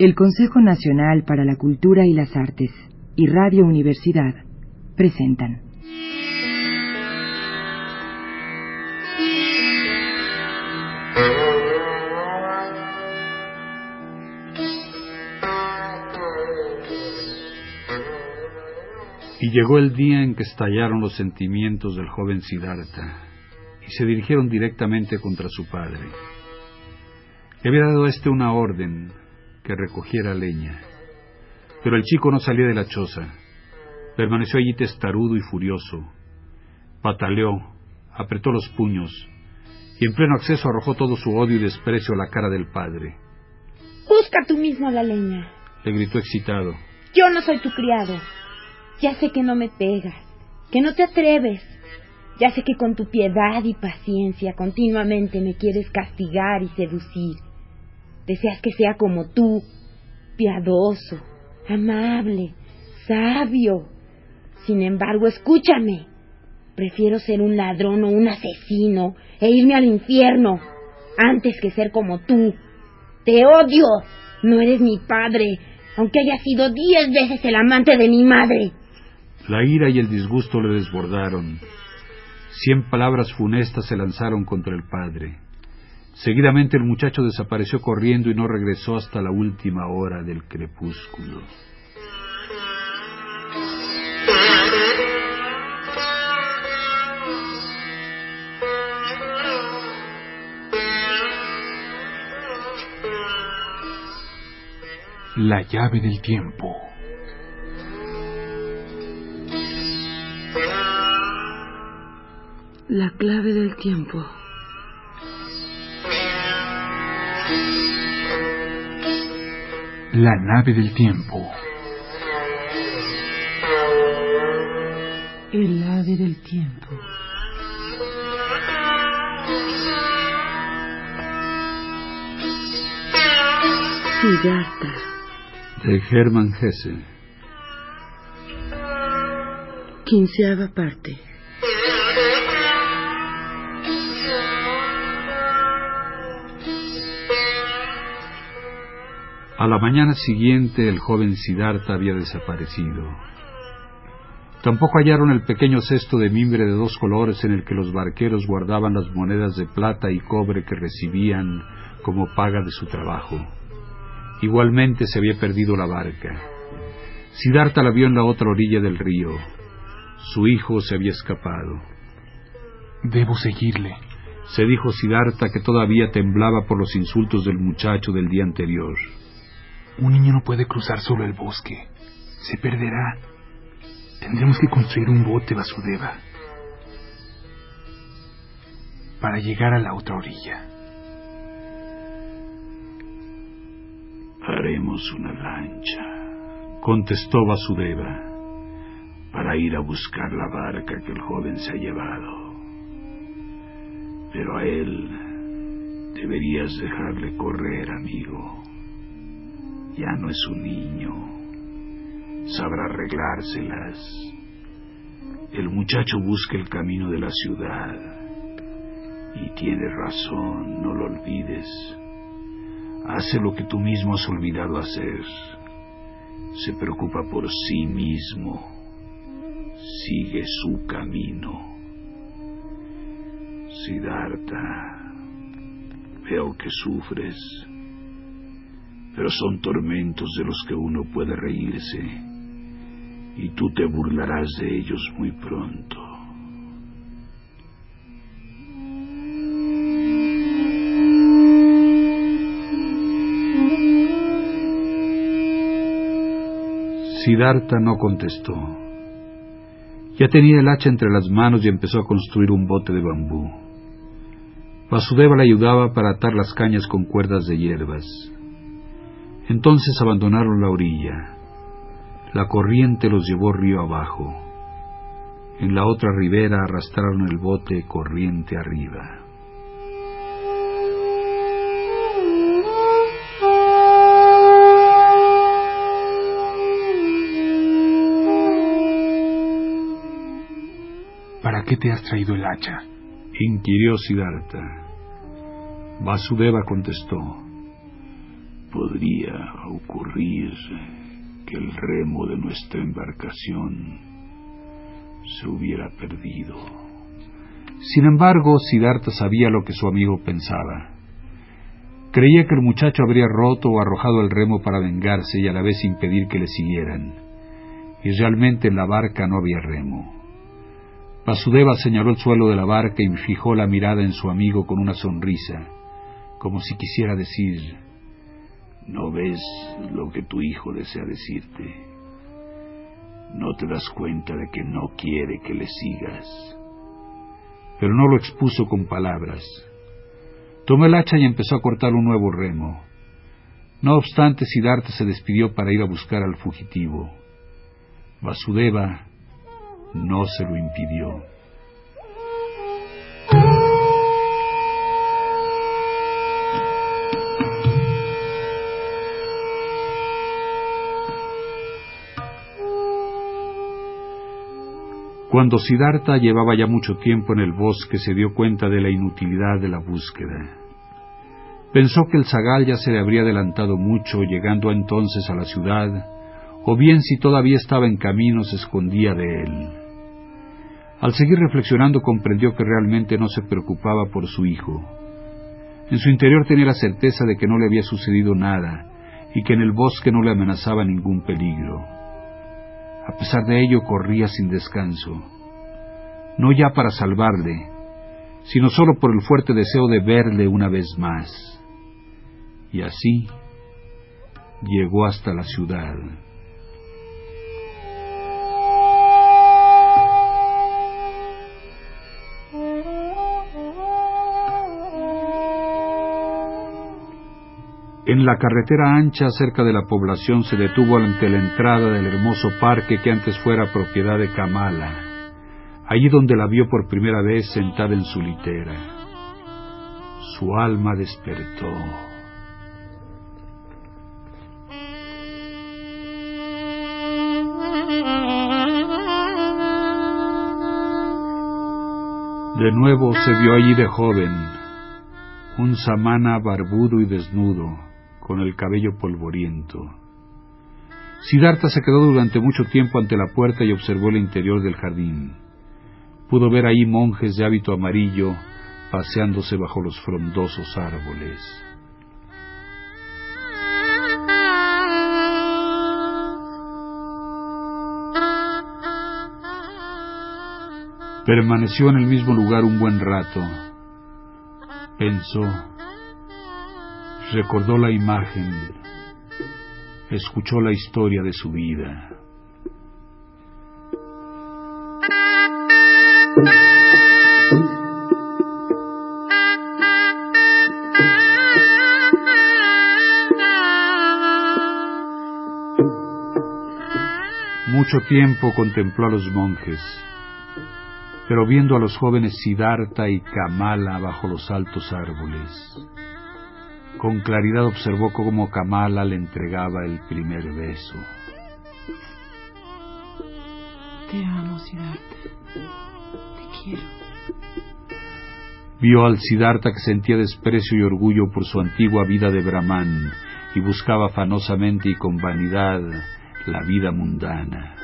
El Consejo Nacional para la Cultura y las Artes y Radio Universidad presentan. Y llegó el día en que estallaron los sentimientos del joven Siddhartha y se dirigieron directamente contra su padre. Le había dado éste una orden que recogiera leña, pero el chico no salía de la choza. Permaneció allí testarudo y furioso. Pataleó, apretó los puños y en pleno acceso arrojó todo su odio y desprecio a la cara del padre. Busca tú mismo la leña, le gritó excitado. Yo no soy tu criado. Ya sé que no me pegas, que no te atreves. Ya sé que con tu piedad y paciencia continuamente me quieres castigar y seducir. Deseas que sea como tú, piadoso, amable, sabio. Sin embargo, escúchame. Prefiero ser un ladrón o un asesino e irme al infierno antes que ser como tú. Te odio. No eres mi padre, aunque haya sido diez veces el amante de mi madre. La ira y el disgusto le desbordaron. Cien palabras funestas se lanzaron contra el padre. Seguidamente el muchacho desapareció corriendo y no regresó hasta la última hora del crepúsculo. La llave del tiempo. La clave del tiempo. La nave del tiempo. El ave del tiempo. Siddhartha. De Hermann Hesse. Quinceava parte. A la mañana siguiente el joven Siddhartha había desaparecido. Tampoco hallaron el pequeño cesto de mimbre de dos colores en el que los barqueros guardaban las monedas de plata y cobre que recibían como paga de su trabajo. Igualmente se había perdido la barca. Siddhartha la vio en la otra orilla del río. Su hijo se había escapado. Debo seguirle, se dijo Siddhartha que todavía temblaba por los insultos del muchacho del día anterior. Un niño no puede cruzar solo el bosque. Se perderá. Tendremos que construir un bote Vasudeva para llegar a la otra orilla. Haremos una lancha, contestó Vasudeva, para ir a buscar la barca que el joven se ha llevado. Pero a él deberías dejarle correr, amigo. Ya no es un niño. Sabrá arreglárselas. El muchacho busca el camino de la ciudad. Y tiene razón, no lo olvides. Hace lo que tú mismo has olvidado hacer. Se preocupa por sí mismo. Sigue su camino. Siddhartha, veo que sufres pero son tormentos de los que uno puede reírse, y tú te burlarás de ellos muy pronto. Siddhartha no contestó. Ya tenía el hacha entre las manos y empezó a construir un bote de bambú. Vasudeva le ayudaba para atar las cañas con cuerdas de hierbas. Entonces abandonaron la orilla. La corriente los llevó río abajo. En la otra ribera arrastraron el bote corriente arriba. ¿Para qué te has traído el hacha? inquirió Siddhartha. Vasudeva contestó. Podría ocurrir que el remo de nuestra embarcación se hubiera perdido. Sin embargo, Siddhartha sabía lo que su amigo pensaba. Creía que el muchacho habría roto o arrojado el remo para vengarse y a la vez impedir que le siguieran. Y realmente en la barca no había remo. Vasudeva señaló el suelo de la barca y fijó la mirada en su amigo con una sonrisa, como si quisiera decir, ¿no ves lo que tu hijo desea decirte? ¿No te das cuenta de que no quiere que le sigas? Pero no lo expuso con palabras. Tomó el hacha y empezó a cortar un nuevo remo. No obstante, Siddhartha se despidió para ir a buscar al fugitivo. Vasudeva no se lo impidió. Cuando Siddhartha llevaba ya mucho tiempo en el bosque, se dio cuenta de la inutilidad de la búsqueda. Pensó que el zagal ya se le habría adelantado mucho, llegando entonces a la ciudad, o bien si todavía estaba en camino se escondía de él. Al seguir reflexionando comprendió que realmente no se preocupaba por su hijo. En su interior tenía la certeza de que no le había sucedido nada y que en el bosque no le amenazaba ningún peligro. A pesar de ello corría sin descanso, no ya para salvarle, sino solo por el fuerte deseo de verle una vez más. Y así llegó hasta la ciudad. En la carretera ancha cerca de la población se detuvo ante la entrada del hermoso parque que antes fuera propiedad de Kamala, allí donde la vio por primera vez sentada en su litera. Su alma despertó. De nuevo se vio allí de joven, un samana barbudo y desnudo, con el cabello polvoriento. Siddhartha se quedó durante mucho tiempo ante la puerta y observó el interior del jardín. Pudo ver ahí monjes de hábito amarillo paseándose bajo los frondosos árboles. Permaneció en el mismo lugar un buen rato. Pensó, recordó la imagen, escuchó la historia de su vida. Mucho tiempo contempló a los monjes, pero viendo a los jóvenes Siddhartha y Kamala bajo los altos árboles, con claridad observó cómo Kamala le entregaba el primer beso. Te amo, Siddhartha. Te quiero. Vio al Siddhartha que sentía desprecio y orgullo por su antigua vida de Brahman y buscaba afanosamente y con vanidad la vida mundana.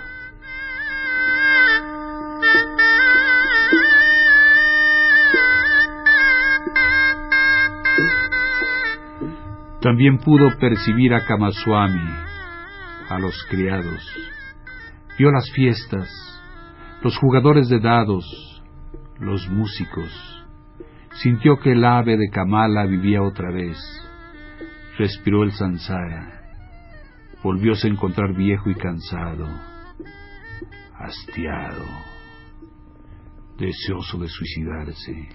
También pudo percibir a Kamaswami, a los criados. Vio las fiestas, los jugadores de dados, los músicos. Sintió que el ave de Kamala vivía otra vez. Respiró el sansara. Volvióse a encontrar viejo y cansado, hastiado, deseoso de suicidarse.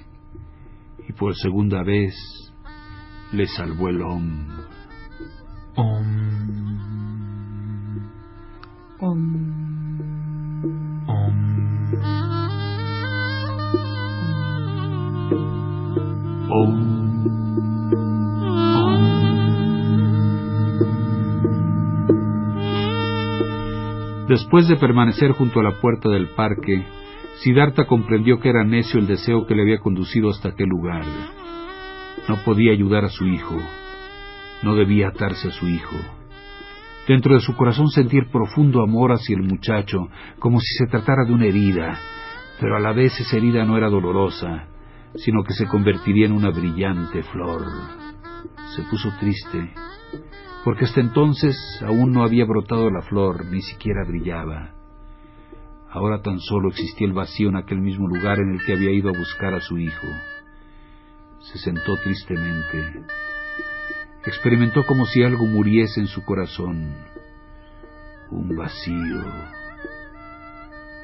Y por segunda vez le salvó el Om. Om. Om. Om. Om. Después de permanecer junto a la puerta del parque, Siddhartha comprendió que era necio el deseo que le había conducido hasta aquel lugar. No podía ayudar a su hijo. No debía atarse a su hijo. Dentro de su corazón sentir profundo amor hacia el muchacho, como si se tratara de una herida, pero a la vez esa herida no era dolorosa, sino que se convertiría en una brillante flor. Se puso triste, porque hasta entonces aún no había brotado la flor, ni siquiera brillaba. Ahora tan solo existía el vacío en aquel mismo lugar en el que había ido a buscar a su hijo. Se sentó tristemente. Experimentó como si algo muriese en su corazón. Un vacío,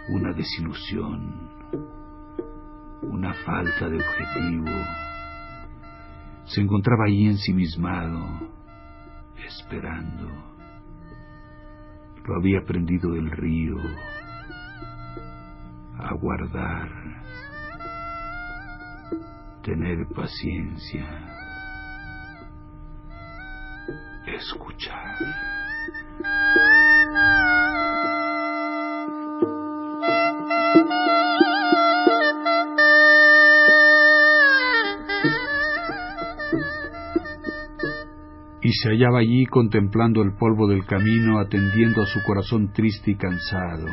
una desilusión, una falta de objetivo. Se encontraba allí ensimismado, esperando. Lo había prendido del río, aguardar, tener paciencia, escuchar. y se hallaba allí contemplando el polvo del camino, atendiendo a su corazón triste y cansado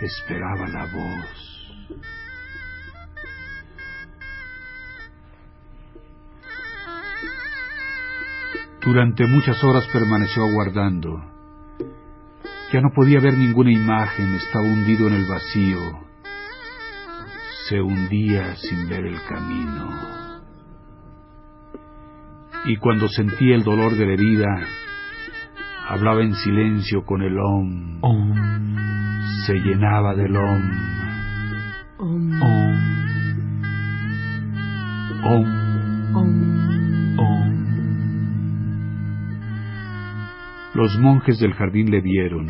esperaba la voz. Durante muchas horas permaneció aguardando. Ya no podía ver ninguna imagen, estaba hundido en el vacío. Se hundía sin ver el camino. Y cuando sentía el dolor de la herida, hablaba en silencio con el om. Se llenaba del om. Om. Om. Om. Los monjes del jardín le vieron.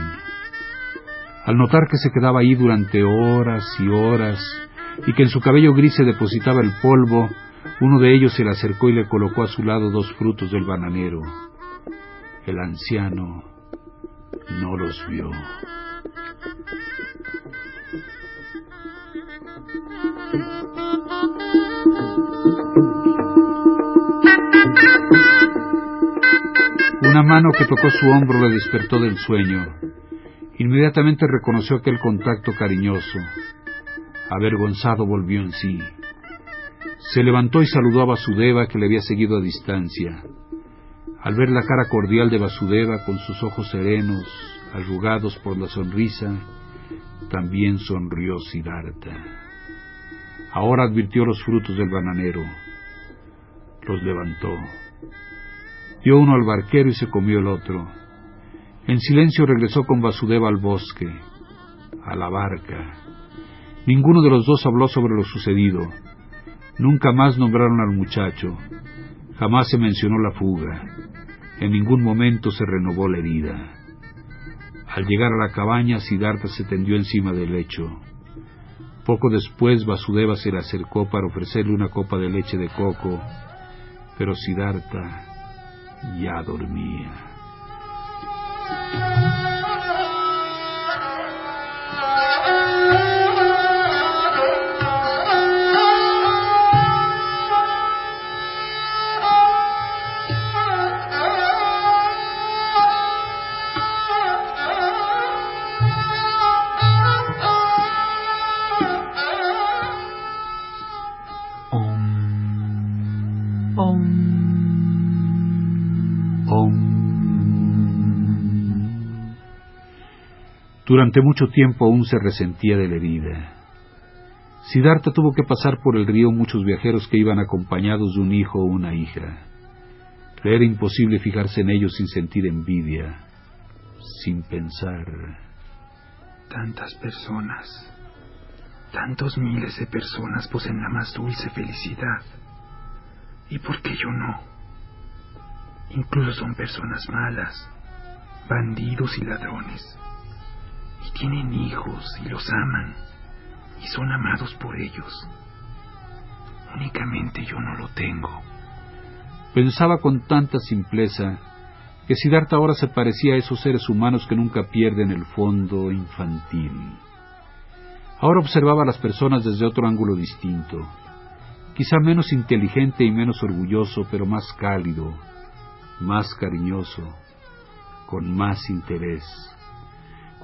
Al notar que se quedaba ahí durante horas y horas y que en su cabello gris se depositaba el polvo, uno de ellos se le acercó y le colocó a su lado dos frutos del bananero. El anciano no los vio. Una mano que tocó su hombro le despertó del sueño. Inmediatamente reconoció aquel contacto cariñoso. Avergonzado volvió en sí. Se levantó y saludó a Vasudeva que le había seguido a distancia. Al ver la cara cordial de Vasudeva con sus ojos serenos, arrugados por la sonrisa, también sonrió Siddhartha. Ahora advirtió los frutos del bananero. Los levantó. Dio uno al barquero y se comió el otro. En silencio regresó con Vasudeva al bosque, a la barca. Ninguno de los dos habló sobre lo sucedido. Nunca más nombraron al muchacho. Jamás se mencionó la fuga. En ningún momento se renovó la herida. Al llegar a la cabaña, Siddhartha se tendió encima del lecho. Poco después, Vasudeva se le acercó para ofrecerle una copa de leche de coco, pero Siddhartha ya dormía. Durante mucho tiempo aún se resentía de la herida. Siddhartha tuvo que pasar por el río muchos viajeros que iban acompañados de un hijo o una hija. Era imposible fijarse en ellos sin sentir envidia, sin pensar. Tantas personas, tantos miles de personas poseen la más dulce felicidad. ¿Y por qué yo no? Incluso son personas malas, bandidos y ladrones tienen hijos y los aman y son amados por ellos. Únicamente yo no lo tengo. Pensaba con tanta simpleza que Siddhartha ahora se parecía a esos seres humanos que nunca pierden el fondo infantil. Ahora observaba a las personas desde otro ángulo distinto, quizá menos inteligente y menos orgulloso, pero más cálido, más cariñoso, con más interés.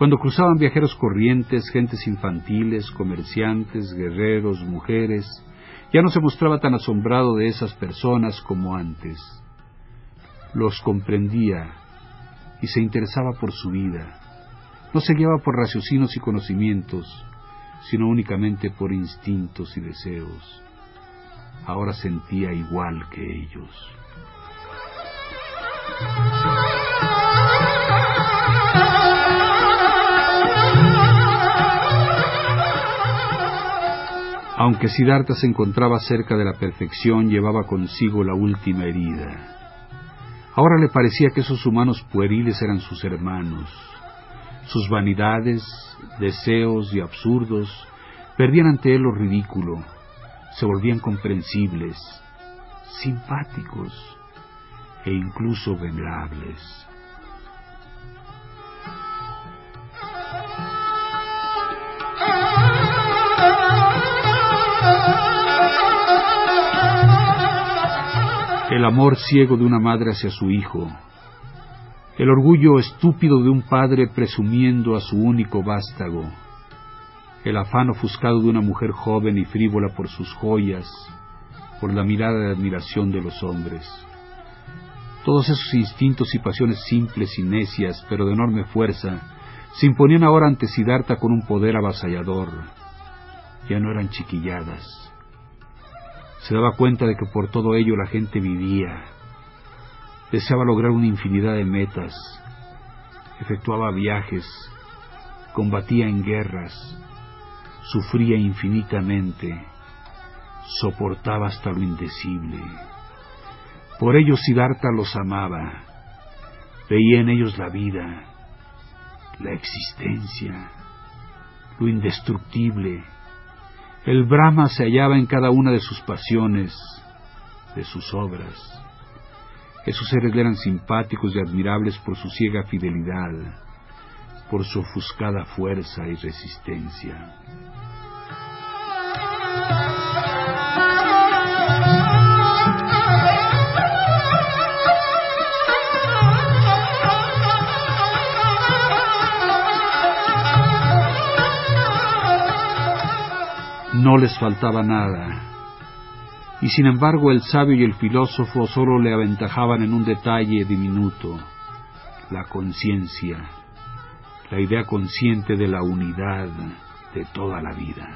Cuando cruzaban viajeros corrientes, gentes infantiles, comerciantes, guerreros, mujeres, ya no se mostraba tan asombrado de esas personas como antes. Los comprendía y se interesaba por su vida. No se guiaba por raciocinios y conocimientos, sino únicamente por instintos y deseos. Ahora sentía igual que ellos. Aunque Siddhartha se encontraba cerca de la perfección, llevaba consigo la última herida. Ahora le parecía que esos humanos pueriles eran sus hermanos. Sus vanidades, deseos y absurdos perdían ante él lo ridículo, se volvían comprensibles, simpáticos e incluso venerables. El amor ciego de una madre hacia su hijo, el orgullo estúpido de un padre presumiendo a su único vástago, el afán ofuscado de una mujer joven y frívola por sus joyas, por la mirada de admiración de los hombres. Todos esos instintos y pasiones simples y necias, pero de enorme fuerza, se imponían ahora ante Siddhartha con un poder avasallador. Ya no eran chiquilladas. Se daba cuenta de que por todo ello la gente vivía. Deseaba lograr una infinidad de metas. Efectuaba viajes. Combatía en guerras sufría infinitamente, soportaba hasta lo indecible. Por ello Siddhartha los amaba, veía en ellos la vida, la existencia, lo indestructible. El Brahma se hallaba en cada una de sus pasiones, de sus obras. Esos seres eran simpáticos y admirables por su ciega fidelidad, por su ofuscada fuerza y resistencia. No les faltaba nada. Y sin embargo el sabio y el filósofo solo le aventajaban en un detalle diminuto, la conciencia, la idea consciente de la unidad de toda la vida.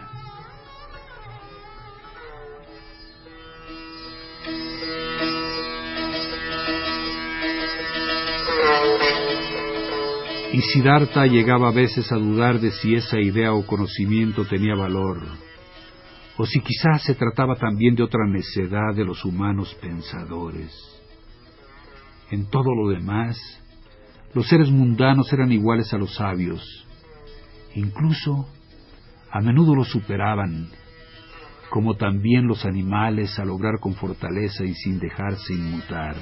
Y Siddhartha llegaba a veces a dudar de si esa idea o conocimiento tenía valor, o si quizás se trataba también de otra necedad de los humanos pensadores. En todo lo demás, los seres mundanos eran iguales a los sabios, incluso a menudo los superaban, como también los animales a lograr con fortaleza y sin dejarse inmutar.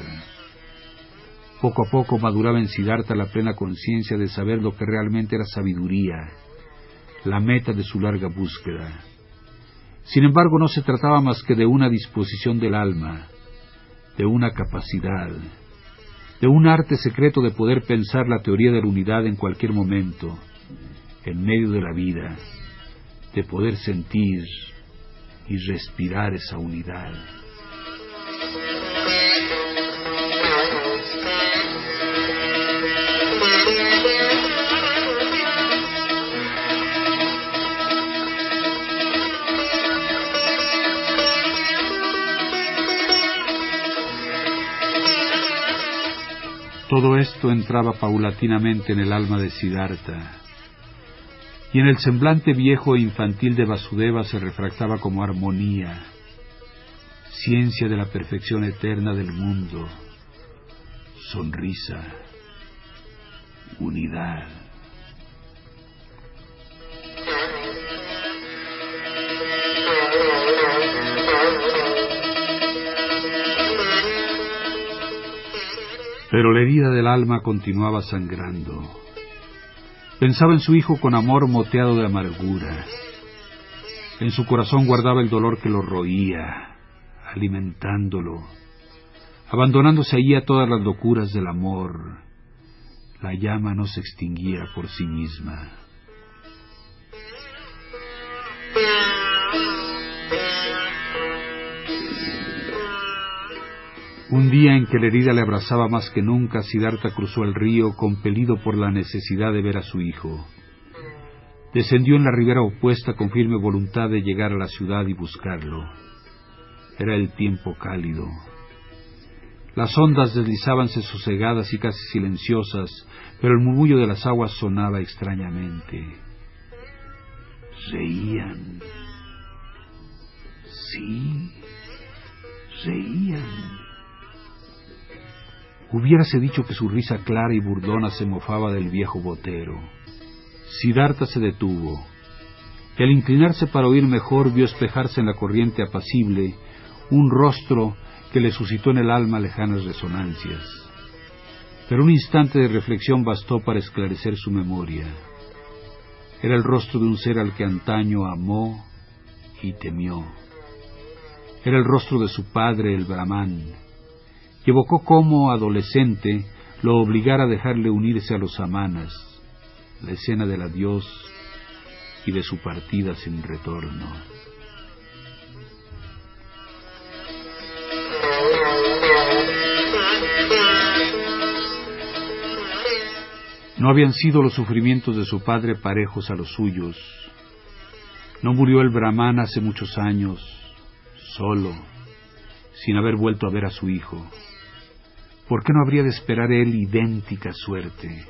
Poco a poco maduraba en Siddhartha la plena conciencia de saber lo que realmente era sabiduría, la meta de su larga búsqueda. Sin embargo, no se trataba más que de una disposición del alma, de una capacidad, de un arte secreto de poder pensar la teoría de la unidad en cualquier momento, en medio de la vida, de poder sentir y respirar esa unidad. Todo esto entraba paulatinamente en el alma de Siddhartha, y en el semblante viejo e infantil de Vasudeva se refractaba como armonía, ciencia de la perfección eterna del mundo, sonrisa, unidad. Pero la herida del alma continuaba sangrando. Pensaba en su hijo con amor moteado de amargura. En su corazón guardaba el dolor que lo roía, alimentándolo, Abandonándose allí a todas las locuras del amor, la llama no se extinguía por sí misma. Un día en que la herida le abrazaba más que nunca, Siddhartha cruzó el río, compelido por la necesidad de ver a su hijo. Descendió en la ribera opuesta con firme voluntad de llegar a la ciudad y buscarlo. Era el tiempo cálido. Las ondas deslizábanse sosegadas y casi silenciosas, pero el murmullo de las aguas sonaba extrañamente. Reían. Sí, reían. Hubiérase dicho que su risa clara y burdona se mofaba del viejo botero. Siddhartha se detuvo, y al inclinarse para oír mejor vio espejarse en la corriente apacible un rostro que le suscitó en el alma lejanas resonancias. Pero un instante de reflexión bastó para esclarecer su memoria. Era el rostro de un ser al que antaño amó y temió. Era el rostro de su padre, el Brahman, evocó cómo, adolescente, lo obligara a dejarle unirse a los amanas, la escena del adiós y de su partida sin retorno. No habían sido los sufrimientos de su padre parejos a los suyos. No murió el Brahman hace muchos años, solo, sin haber vuelto a ver a su hijo. ¿Por qué no habría de esperar él idéntica suerte?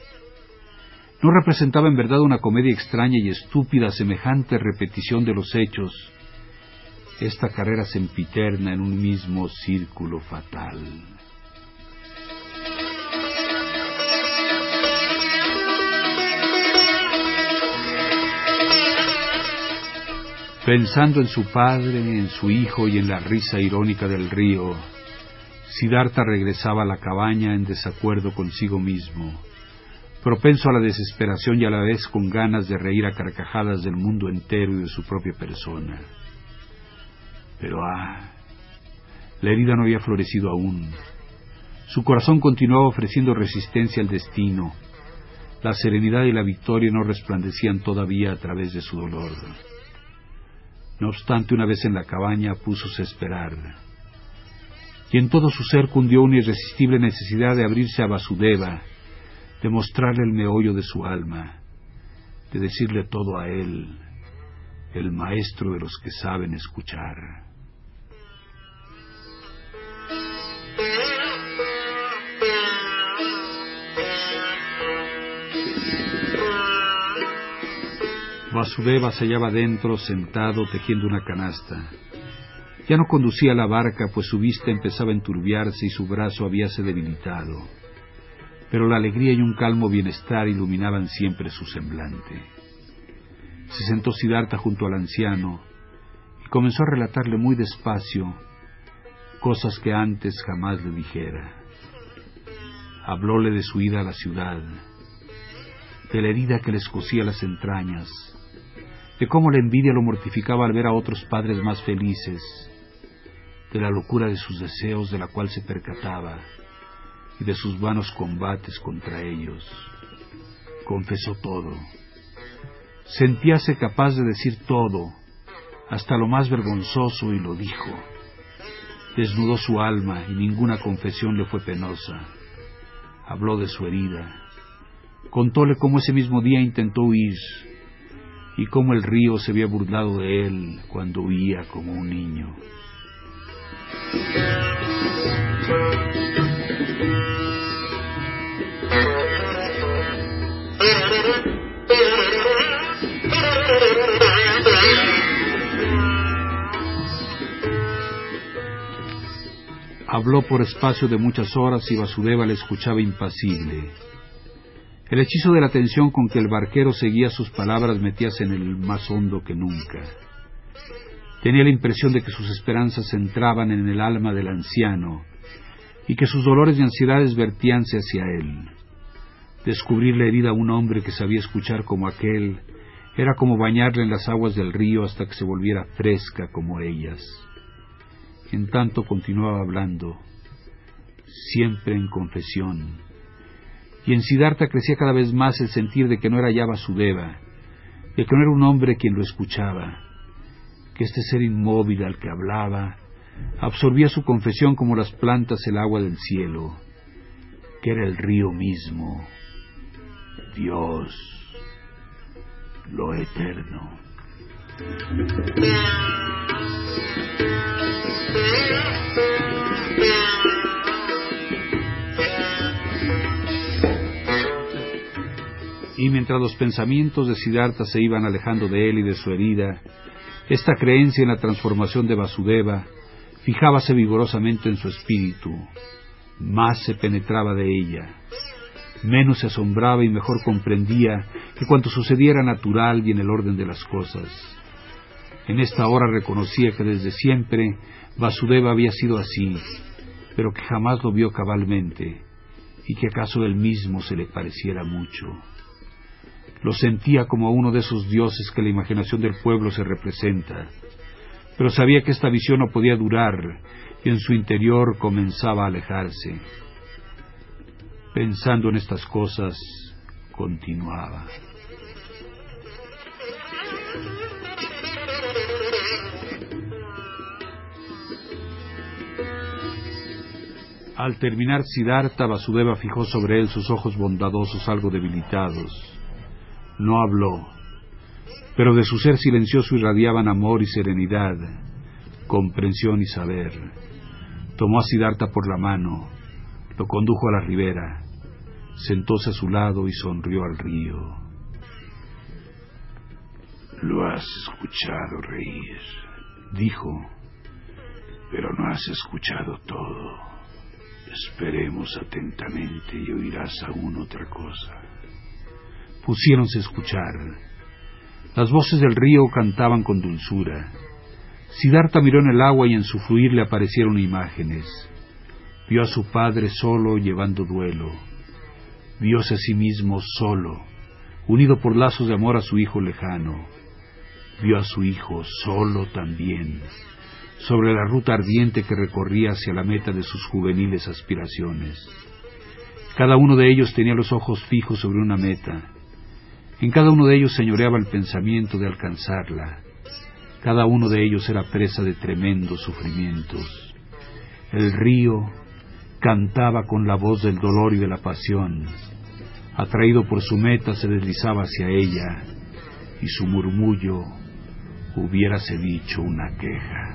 ¿No representaba en verdad una comedia extraña y estúpida semejante repetición de los hechos? Esta carrera sempiterna en un mismo círculo fatal. Pensando en su padre, en su hijo y en la risa irónica del río, Siddhartha regresaba a la cabaña en desacuerdo consigo mismo, propenso a la desesperación y a la vez con ganas de reír a carcajadas del mundo entero y de su propia persona. Pero ah, la herida no había florecido aún. Su corazón continuaba ofreciendo resistencia al destino. La serenidad y la victoria no resplandecían todavía a través de su dolor. No obstante, una vez en la cabaña, púsose a esperar y en todo su ser cundió una irresistible necesidad de abrirse a Vasudeva, de mostrarle el meollo de su alma, de decirle todo a él, el maestro de los que saben escuchar. Vasudeva se hallaba dentro, sentado, tejiendo una canasta. Ya no conducía la barca, pues su vista empezaba a enturbiarse y su brazo habíase debilitado. Pero la alegría y un calmo bienestar iluminaban siempre su semblante. Se sentó Siddhartha junto al anciano y comenzó a relatarle muy despacio cosas que antes jamás le dijera. Hablóle de su ida a la ciudad, de la herida que le escocía las entrañas, de cómo la envidia lo mortificaba al ver a otros padres más felices, de la locura de sus deseos de la cual se percataba y de sus vanos combates contra ellos. Confesó todo. Sentíase capaz de decir todo, hasta lo más vergonzoso, y lo dijo. Desnudó su alma y ninguna confesión le fue penosa. Habló de su herida. Contóle cómo ese mismo día intentó huir y cómo el río se había burlado de él cuando huía como un niño. Habló por espacio de muchas horas y Vasudeva le escuchaba impasible. El hechizo de la atención con que el barquero seguía sus palabras metíase en el más hondo que nunca. Tenía la impresión de que sus esperanzas entraban en el alma del anciano y que sus dolores y ansiedades vertíanse hacia él. Descubrir la herida a un hombre que sabía escuchar como aquel era como bañarle en las aguas del río hasta que se volviera fresca como ellas. En tanto continuaba hablando. siempre en confesión. Y en Siddhartha crecía cada vez más el sentir de que no era ya Vasudeva, de que no era un hombre quien lo escuchaba, que este ser inmóvil al que hablaba absorbía su confesión como las plantas el agua del cielo, que era el río mismo, Dios, lo eterno. Y mientras los pensamientos de Siddhartha se iban alejando de él y de su herida, esta creencia en la transformación de Vasudeva fijábase vigorosamente en su espíritu, más se penetraba de ella, menos se asombraba y mejor comprendía que cuanto sucediera natural y en el orden de las cosas. En esta hora reconocía que desde siempre Vasudeva había sido así, pero que jamás lo vio cabalmente, y que acaso él mismo se le pareciera mucho. Lo sentía como uno de esos dioses que la imaginación del pueblo se representa, pero sabía que esta visión no podía durar y en su interior comenzaba a alejarse. Pensando en estas cosas, continuaba. Al terminar Siddhartha, Vasudeva fijó sobre él sus ojos bondadosos algo debilitados no habló, pero de su ser silencioso irradiaban amor y serenidad, comprensión y saber. Tomó a Siddhartha por la mano, lo condujo a la ribera, sentóse a su lado y sonrió al río. Lo has escuchado reír, dijo, pero no has escuchado todo. Esperemos atentamente y oirás aún otra cosa pusiéronse a escuchar. Las voces del río cantaban con dulzura. Siddhartha miró en el agua y en su fluir le aparecieron imágenes. Vio a su padre solo llevando duelo. Vióse a sí mismo solo, unido por lazos de amor a su hijo lejano. Vio a su hijo solo también, sobre la ruta ardiente que recorría hacia la meta de sus juveniles aspiraciones. Cada uno de ellos tenía los ojos fijos sobre una meta, en cada uno de ellos señoreaba el pensamiento de alcanzarla. Cada uno de ellos era presa de tremendos sufrimientos. El río cantaba con la voz del dolor y de la pasión. Atraído por su meta se deslizaba hacia ella y su murmullo hubiérase dicho una queja.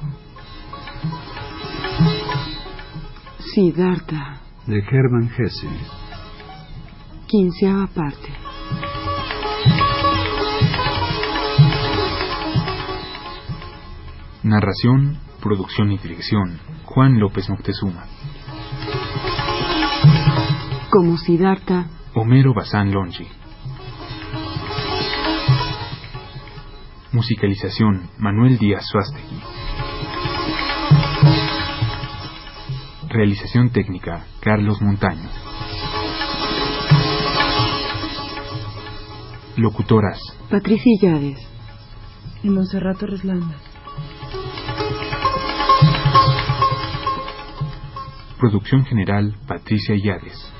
Siddhartha. De Hermann Hesse. Quinceava parte. Narración, producción y dirección. Juan López Moctezuma. Como Siddhartha. Homero Bazán Longi. Musicalización, Manuel Díaz Suástegui. Realización técnica, Carlos Montaño. Locutoras. Patricia Llades. Y Monserrat Reslanda. Producción general, Patricia Llades.